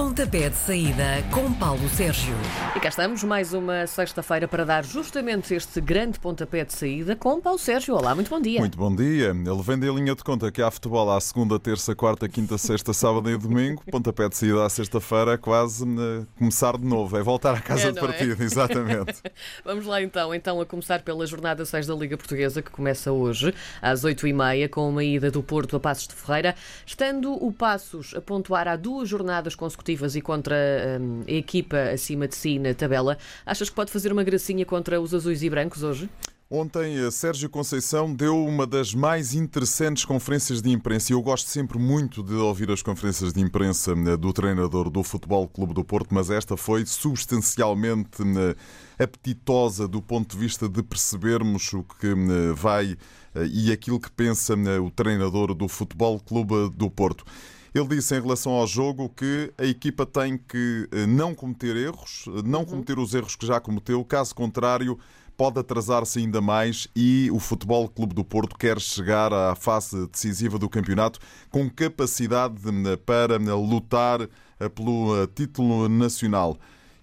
Pontapé de saída com Paulo Sérgio. E cá estamos, mais uma sexta-feira para dar justamente este grande pontapé de saída com Paulo Sérgio. Olá, muito bom dia. Muito bom dia. Ele vende a linha de conta que há futebol à segunda, terça, quarta, quinta, sexta, sábado e domingo. Pontapé de saída à sexta-feira, quase uh, começar de novo. É voltar à casa É, de é? partida, exatamente. Vamos lá então, então a começar pela jornada 6 da Liga Portuguesa, que começa hoje, às 8h30, com uma ida do Porto a Passos de Ferreira. Estando o Passos a pontuar há duas jornadas consecutivas e contra hum, a equipa acima de si na tabela, achas que pode fazer uma gracinha contra os azuis e brancos hoje? Ontem, Sérgio Conceição deu uma das mais interessantes conferências de imprensa. Eu gosto sempre muito de ouvir as conferências de imprensa eh, do treinador do Futebol Clube do Porto, mas esta foi substancialmente eh, apetitosa do ponto de vista de percebermos o que eh, vai eh, e aquilo que pensa o treinador do Futebol Clube do Porto. Ele disse em relação ao jogo que a equipa tem que eh, não cometer erros, eh, não cometer os erros que já cometeu, caso contrário, pode atrasar-se ainda mais e o Futebol Clube do Porto quer chegar à fase decisiva do campeonato com capacidade eh, para lutar pelo título nacional.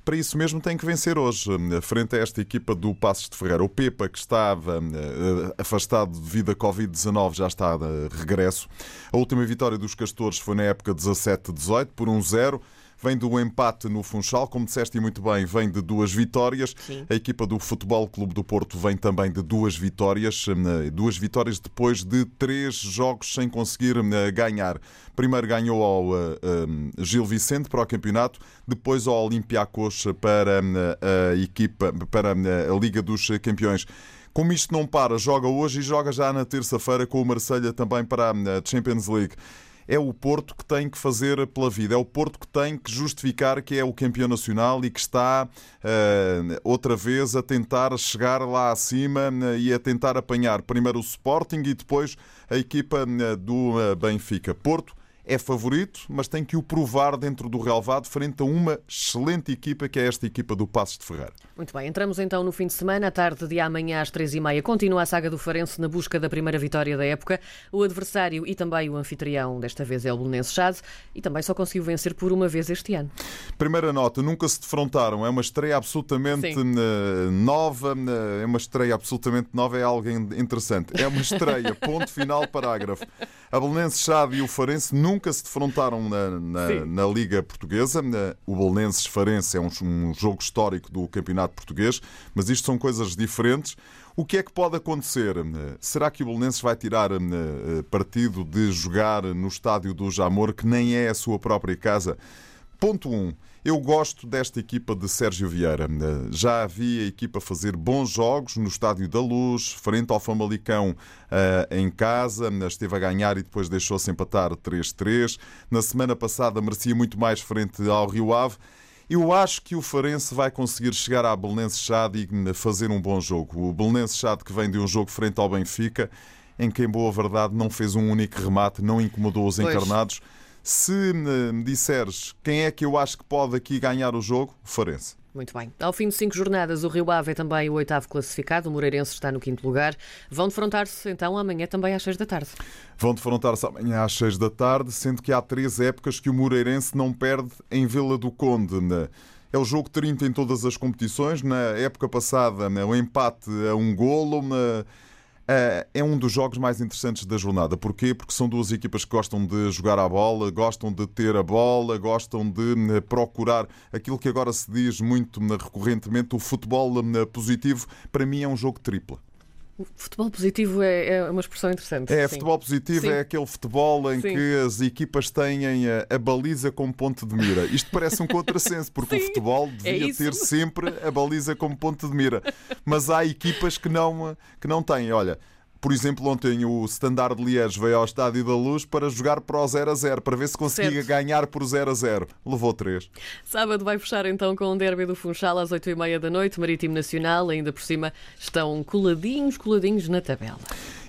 Para isso mesmo tem que vencer hoje, frente a esta equipa do Passos de Ferreira. O Pepa, que estava eh, afastado devido à Covid-19, já está de regresso. A última vitória dos Castores foi na época 17-18, por 1-0. Vem do empate no Funchal, como disseste muito bem, vem de duas vitórias. Sim. A equipa do Futebol Clube do Porto vem também de duas vitórias, eh, duas vitórias depois de três jogos sem conseguir eh, ganhar. Primeiro ganhou ao eh, eh, Gil Vicente para o campeonato, depois ao Olympiacos para a equipa, para a Liga dos Campeões. Como isto não para, joga hoje e joga já na terça-feira com o Marselha também para a Champions League. É o Porto que tem que fazer pela vida, é o Porto que tem que justificar que é o campeão nacional e que está eh, outra vez a tentar chegar lá acima eh, e a tentar apanhar primeiro o Sporting e depois a equipa eh, do Benfica. Porto é favorito, mas tem que o provar dentro do relevado frente a uma excelente equipa que é esta equipa do Passos de Ferreira. Muito bem, entramos então no fim de semana. À tarde de amanhã às três e meia continua a saga do Farense na busca da primeira vitória da época. O adversário e também o anfitrião desta vez é o Belenenses Chade e também só conseguiu vencer por uma vez este ano. Primeira nota, nunca se defrontaram. É uma estreia absolutamente Sim. eh, nova. eh, É uma estreia absolutamente nova. É algo interessante. É uma estreia. Ponto final, parágrafo. A Belenenses Chade e o Farense nunca se defrontaram na, na, na Liga Portuguesa. O Belenenses Farense é um, um jogo histórico do Campeonato Português, mas isto são coisas diferentes. O que é que pode acontecer? Será que o Belenenses vai tirar eh, partido de jogar no estádio do Jamor, que nem é a sua própria casa? Ponto 1. Um, eu gosto desta equipa de Sérgio Vieira. Eh, Já vi a equipa fazer bons jogos no Estádio da Luz, frente ao Famalicão eh, em casa. Esteve a ganhar e depois deixou-se empatar 3-3. Na semana passada merecia muito mais frente ao Rio Ave. Eu acho que o Farense vai conseguir chegar à Belenenses Chade e fazer um bom jogo. O Belenenses Chade que vem de um jogo frente ao Benfica, em que, em boa verdade, não fez um único remate, não incomodou os Pois. Se me disseres quem é que eu acho que pode aqui ganhar o jogo, o Farense. Muito bem. Ao fim de cinco jornadas, o Rio Ave é também o oitavo classificado, o Moreirense está no quinto lugar. Vão defrontar-se então amanhã também às seis da tarde. Vão defrontar-se amanhã às 6 da tarde, sendo que há três épocas que o Moreirense não perde em Vila do Conde. É o jogo 30 em todas as competições. Na época passada, né, o empate a um golo. né, É um dos jogos mais interessantes da jornada. Porquê? Porque são duas equipas que gostam de jogar a bola, gostam de ter a bola, gostam de né, procurar aquilo que agora se diz muito né, recorrentemente, o futebol né, positivo. Para mim é um jogo tripla. O futebol positivo é, é uma expressão interessante. É, sim. futebol positivo Sim. é aquele futebol em Sim. que as equipas têm a, a baliza como ponto de mira. Isto parece um contrassenso, porque o futebol é devia isso. ter sempre a baliza como ponto de mira. Mas há equipas que não, que não têm. Olha, por exemplo, ontem o Standard de Liège veio ao Estádio da Luz para jogar para o 0 a 0, para ver se conseguia Certo. ganhar por 0 a 0. Levou 3. Sábado vai fechar então com o derby do Funchal às oito e meia da noite, Marítimo Nacional, ainda por cima estão coladinhos, coladinhos na tabela.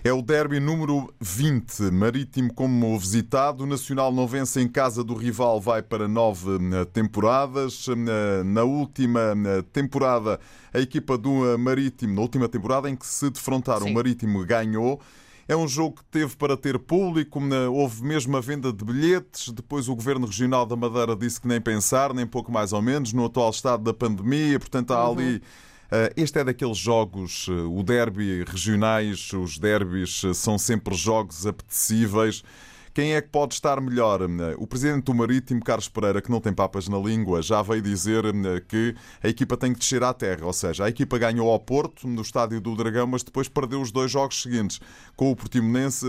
É o derby número 20, Marítimo como visitado. O Nacional não vence em casa do rival, vai para nove eh, temporadas. Eh, Na última eh, temporada, a equipa do Marítimo, na última temporada em que se defrontaram, Sim. o Marítimo ganhou. É um jogo que teve para ter público, houve mesmo a venda de bilhetes. Depois o Governo Regional da Madeira disse que nem pensar, nem pouco mais ou menos, no atual estado da pandemia. Portanto, há ali. Uhum. Este é daqueles jogos, o derby regionais, os derbys são sempre jogos apetecíveis. Quem é que pode estar melhor? O presidente do Marítimo, Carlos Pereira, que não tem papas na língua, já veio dizer que a equipa tem que descer à terra. Ou seja, a equipa ganhou ao Porto, no estádio do Dragão, mas depois perdeu os dois jogos seguintes com o Portimonense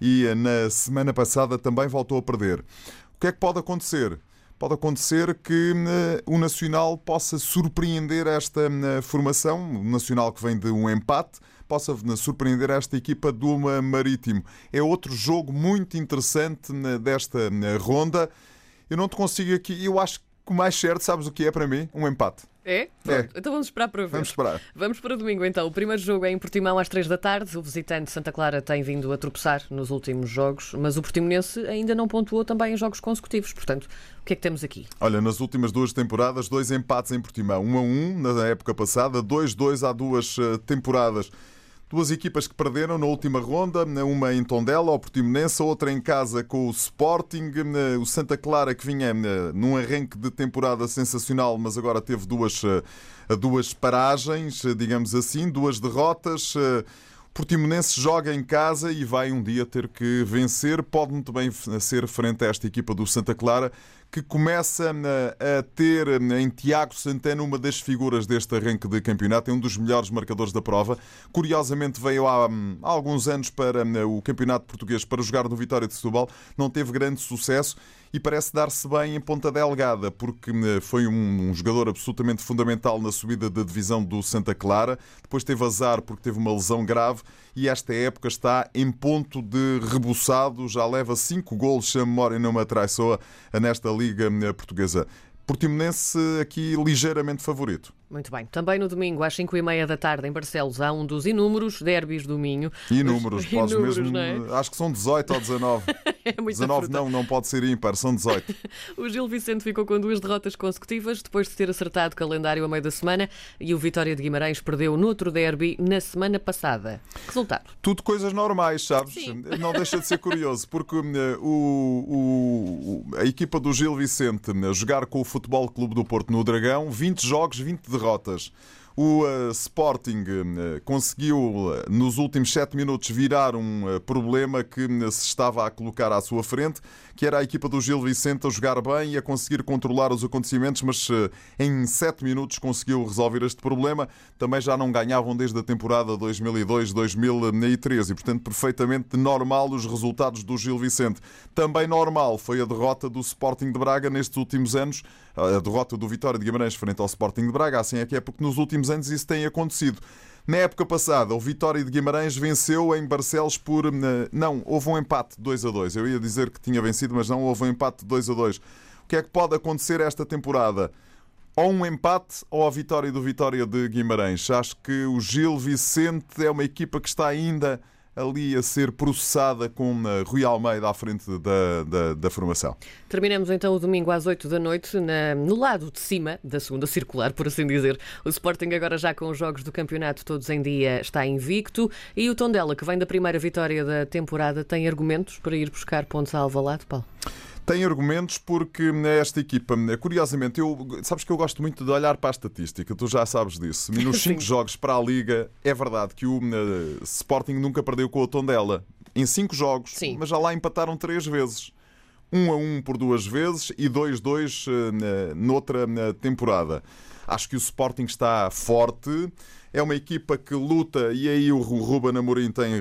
e na semana passada também voltou a perder. O que é que pode acontecer? Pode acontecer que o Nacional possa surpreender esta formação, o Nacional que vem de um empate, possa surpreender esta equipa do Marítimo. É outro jogo muito interessante desta ronda. Eu não te consigo aqui, eu acho que o mais certo, sabes o que é para mim? Um empate. É? é? Então vamos esperar para ver. Vamos esperar. Vamos para domingo então. O primeiro jogo é em Portimão às 3 da tarde. O visitante Santa Clara tem vindo a tropeçar nos últimos jogos, mas o Portimonense ainda não pontuou também em jogos consecutivos. Portanto, o que é que temos aqui? Olha, nas últimas duas temporadas, dois empates em Portimão. 1 a 1 na época passada, 2-2 há duas eh, temporadas. Duas equipas que perderam na última ronda, uma em Tondela, ao Portimonense, outra em casa com o Sporting. O Santa Clara, que vinha num arranque de temporada sensacional, mas agora teve duas, eh, duas paragens, eh, digamos assim, duas derrotas. Eh, Portimonense joga em casa e vai um dia ter que vencer. Pode muito bem ser frente a esta equipa do Santa Clara, que começa a ter em Tiago Santana uma das figuras deste arranque de campeonato, é um dos melhores marcadores da prova. Curiosamente veio há, hum, alguns anos para hum, o campeonato português para jogar no Vitória de Setúbal, não teve grande sucesso e parece dar-se bem em ponta delgada, porque hum, foi um, jogador absolutamente fundamental na subida da divisão do Santa Clara. Depois teve azar porque teve uma lesão grave e esta época está em ponto de rebuçado, já leva cinco se a memória não me atraiçoa, nesta Liga Portuguesa. Portimonense aqui ligeiramente favorito. Muito bem. Também no domingo, às 5 e meia da tarde, em Barcelos, há um dos inúmeros derbys do Minho. Inúmeros, Os... podes inúmeros, mesmo. É? Acho que são 18 ou 19. é 19 fruta. não, não pode ser ímpar, são 18. o Gil Vicente ficou com duas derrotas consecutivas, depois de ter acertado o calendário a meio da semana, e o Vitória de Guimarães perdeu no outro derby na semana passada. Resultado? Tudo coisas normais, sabes? Sim. Não deixa de ser curioso, porque uh, o, o, a equipa do Gil Vicente uh, jogar com o Futebol Clube do Porto no Dragão, 20 jogos, 20 derrotas. O uh, Sporting uh, conseguiu, uh, nos últimos sete minutos, virar um problema que se estava a colocar à sua frente, que era a equipa do Gil Vicente a jogar bem e a conseguir controlar os acontecimentos, mas em sete minutos conseguiu resolver este problema. Também já não ganhavam desde a temporada 2002-2013 e, portanto, perfeitamente normal os resultados do Gil Vicente. Também normal foi a derrota do Sporting de Braga nestes últimos anos, a derrota do Vitória de Guimarães frente ao Sporting de Braga. Assim é que é porque nos últimos anos isso tem acontecido. Na época passada, o Vitória de Guimarães venceu em Barcelos por. Eh, não, houve um empate 2 a 2. Eu ia dizer que tinha vencido, mas não, houve um empate 2 a 2. O que é que pode acontecer esta temporada? Ou um empate ou a vitória do Vitória de Guimarães. Acho que o Gil Vicente é uma equipa que está ainda ali a ser processada com Rui Almeida à frente da, da, da, formação. Terminamos então o domingo às 8 da noite, na, no lado de cima da segunda circular, por assim dizer. O Sporting agora já com os jogos do campeonato todos em dia está invicto e o Tondela, que vem da primeira vitória da temporada, tem argumentos para ir buscar pontos a Alvalade, Paulo? Tem argumentos porque esta equipa, curiosamente, eu, sabes que eu gosto muito de olhar para a estatística, tu já sabes disso. Nos 5 jogos para a Liga, é verdade que o uh, Sporting nunca perdeu com o Tondela. Em 5 jogos, Sim. mas já lá empataram 3 vezes. 1 um a 1 um por duas vezes e 2-2 uh, noutra temporada. Acho que o Sporting está forte é uma equipa que luta, e aí o Ruben Amorim tem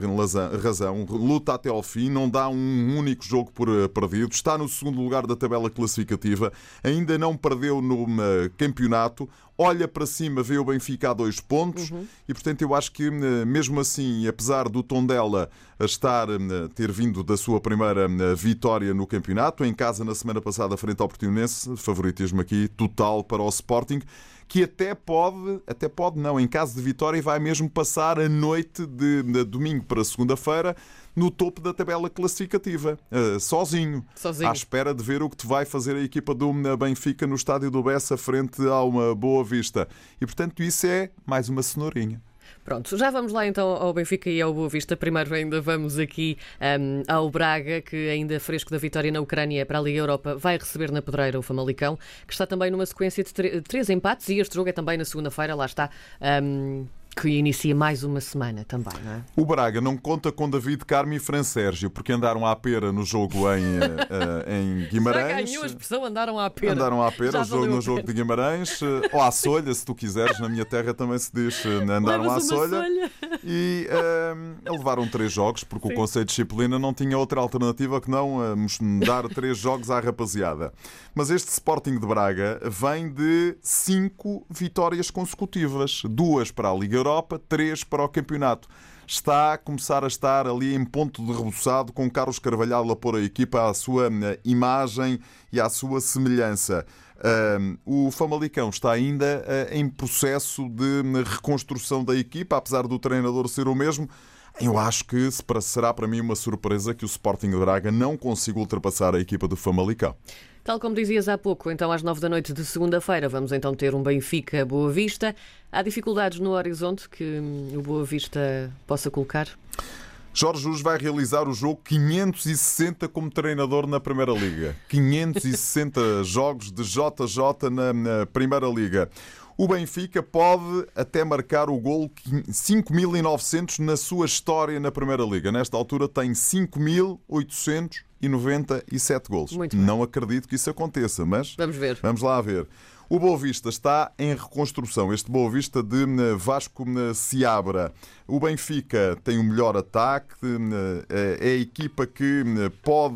razão, luta até ao fim, não dá um único jogo por eh, perdido, está no segundo lugar da tabela classificativa, ainda não perdeu no eh, campeonato, olha para cima, vê o Benfica a dois pontos uhum. e, portanto, eu acho que eh, mesmo assim, apesar do Tondela estar ter vindo da sua primeira vitória no campeonato, em casa na semana passada frente ao Portimonense, favoritismo aqui total para o Sporting que até pode, até pode não, em caso de vitória, vai mesmo passar a noite de, de domingo para segunda-feira no topo da tabela classificativa, uh, sozinho, sozinho, à espera de ver o que te vai fazer a equipa do Benfica no estádio do Bessa frente a uma boa vista. E portanto, isso é mais uma cenourinha. Pronto, já vamos lá então ao Benfica e ao Boa Vista. Primeiro ainda vamos aqui um, ao Braga, que ainda fresco da vitória na Ucrânia para a Liga Europa, vai receber na pedreira o Famalicão, que está também numa sequência de três empates e este jogo é também na segunda-feira, lá está. Um, que inicia mais uma semana também, não é? O Braga não conta com David Carmo e Fran Sérgio, porque andaram à pera no jogo em, uh, em Guimarães. Já ganhou a expressão andaram à pera. Andaram à pera jogo, no jogo de Guimarães, uh, ou à solha, se tu quiseres. Na minha terra também se diz uh, andaram Levas à solha. solha. E levaram três jogos, porque Sim. o Conselho de Disciplina não tinha outra alternativa que não dar três jogos à rapaziada. Mas este Sporting de Braga vem de cinco vitórias consecutivas, duas para a Liga Europa Europa, três para o campeonato. Está a começar a estar ali em ponto de reboçado, com Carlos Carvalhal a pôr a equipa à sua eh, imagem e à sua semelhança. o Famalicão está ainda eh, em processo de eh, reconstrução da equipa, apesar do treinador ser o mesmo. Eu acho que será para mim uma surpresa que o Sporting de Braga não consiga ultrapassar a equipa do Famalicão. Tal como dizias há pouco, então às nove da noite de segunda-feira vamos então ter um Benfica Boa Vista. Há dificuldades no horizonte que hum, o Boa Vista possa colocar? Jorge Jesus vai realizar o jogo 560 como treinador na Primeira Liga. 560 jogos de JJ na, na Primeira Liga. O Benfica pode até marcar o gol 5.900 na sua história na Primeira Liga. Nesta altura tem 5.800 e 97 golos. Não acredito que isso aconteça, mas vamos ver. Vamos lá ver. O Boa Vista está em reconstrução. Este Boa Vista de eh, Vasco eh, Seabra. O Benfica tem o melhor ataque, eh, é a equipa que pode.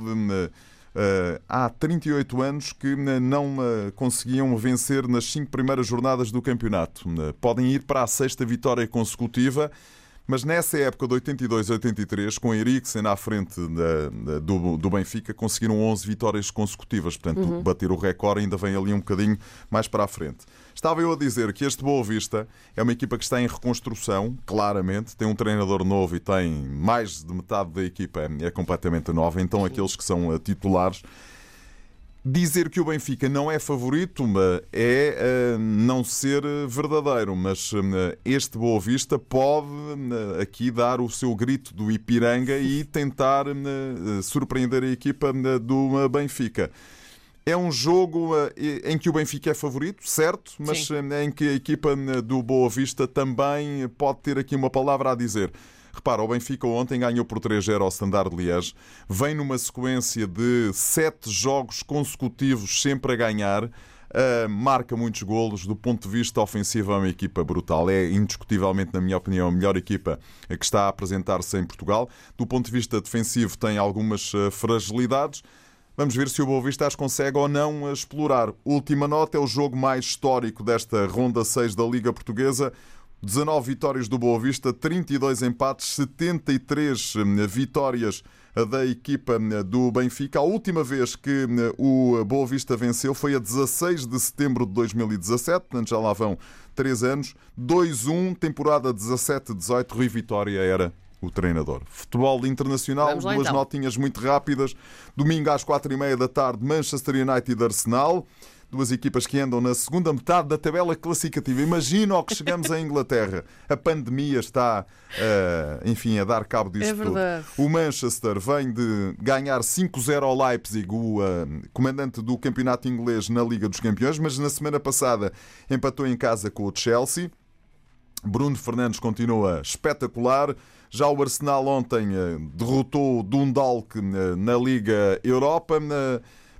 Há 38 anos que não conseguiam vencer nas cinco primeiras jornadas do campeonato. Podem ir para a sexta vitória consecutiva. Mas nessa época de 82 a 83, com Eriksen à frente da, da, do, do, Benfica, conseguiram 11 vitórias consecutivas. Portanto, uhum. bater o recorde ainda vem ali um bocadinho mais para a frente. Estava eu a dizer que este Boa Vista é uma equipa que está em reconstrução, claramente. Tem um treinador novo e tem mais de metade da equipa é, completamente nova. Então, aqueles que são uh, titulares Dizer que o Benfica não é favorito é uh, não ser verdadeiro, mas este Boa Vista pode aqui dar o seu grito do Ipiranga e tentar surpreender a equipa do Benfica. É um jogo em que o Benfica é favorito, certo, mas Sim. em que a equipa do Boa Vista também pode ter aqui uma palavra a dizer. Repara, o Benfica ontem ganhou por 3-0 ao Standard de Liège. Vem numa sequência de sete jogos consecutivos sempre a ganhar. Uh, marca muitos golos. Do ponto de vista ofensivo, é uma equipa brutal. É indiscutivelmente, na minha opinião, a melhor equipa que está a apresentar-se em Portugal. Do ponto de vista defensivo, tem algumas fragilidades. Vamos ver se o Boa Vista as consegue ou não explorar. Última nota: é o jogo mais histórico desta ronda 6 da Liga Portuguesa. 19 vitórias do Boa Vista, 32 empates, 73 hum, vitórias da equipa hum, do Benfica. A última vez que hum, o Boa Vista venceu foi a 16 de setembro de 2017, portanto já lá vão 3 anos. 2-1, temporada 17-18, Rui Vitória era o treinador. Futebol internacional, duas então. notinhas muito rápidas. Domingo às 4h30 da tarde, Manchester United Arsenal duas equipas que andam na segunda metade da tabela classificativa. Imagina o que chegamos à Inglaterra. A pandemia está, uh, enfim, a dar cabo disto é tudo. O Manchester vem de ganhar 5-0 ao Leipzig, o uh, comandante do campeonato inglês na Liga dos Campeões, mas na semana passada empatou em casa com o Chelsea. Bruno Fernandes continua espetacular. Já o Arsenal ontem uh, derrotou o Dundalk na Liga Europa.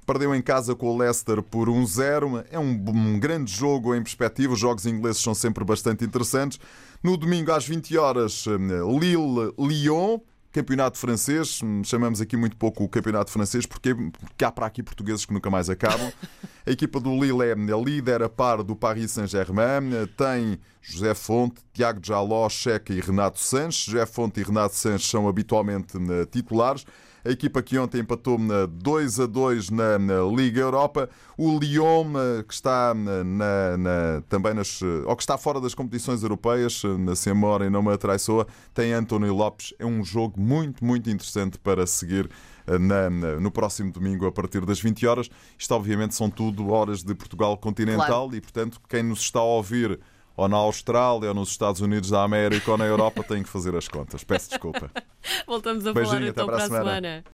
Perdeu em casa com o Leicester por 1-0. É um, um, grande jogo em perspectiva. Os jogos ingleses são sempre bastante interessantes. No domingo, às 20 horas, Lille-Lyon. Campeonato francês, chamamos aqui muito pouco o campeonato francês porque, porque há para aqui portugueses que nunca mais acabam. A equipa do Lille é líder a par do Paris Saint-Germain, tem José Fonte, Tiago Jaló, Checa e Renato Sanches. José Fonte e Renato Sanches são habitualmente eh, titulares a equipa que ontem empatou 2 a 2 na, na Liga Europa. O Lyon, eh, que está na, na, também nas, eh, ou que está fora das competições europeias, eh, na Semora e não me atraiçoa, tem António Lopes. É um jogo muito, muito interessante para seguir. Na, na, no próximo domingo a partir das 20 horas. Isto, obviamente, são tudo horas de Portugal continental claro. e, portanto, quem nos está a ouvir ou na Austrália, ou nos Estados Unidos da América, ou na Europa, têm que fazer as contas. Peço desculpa. Voltamos a Beijinho, falar então para a semana. semana.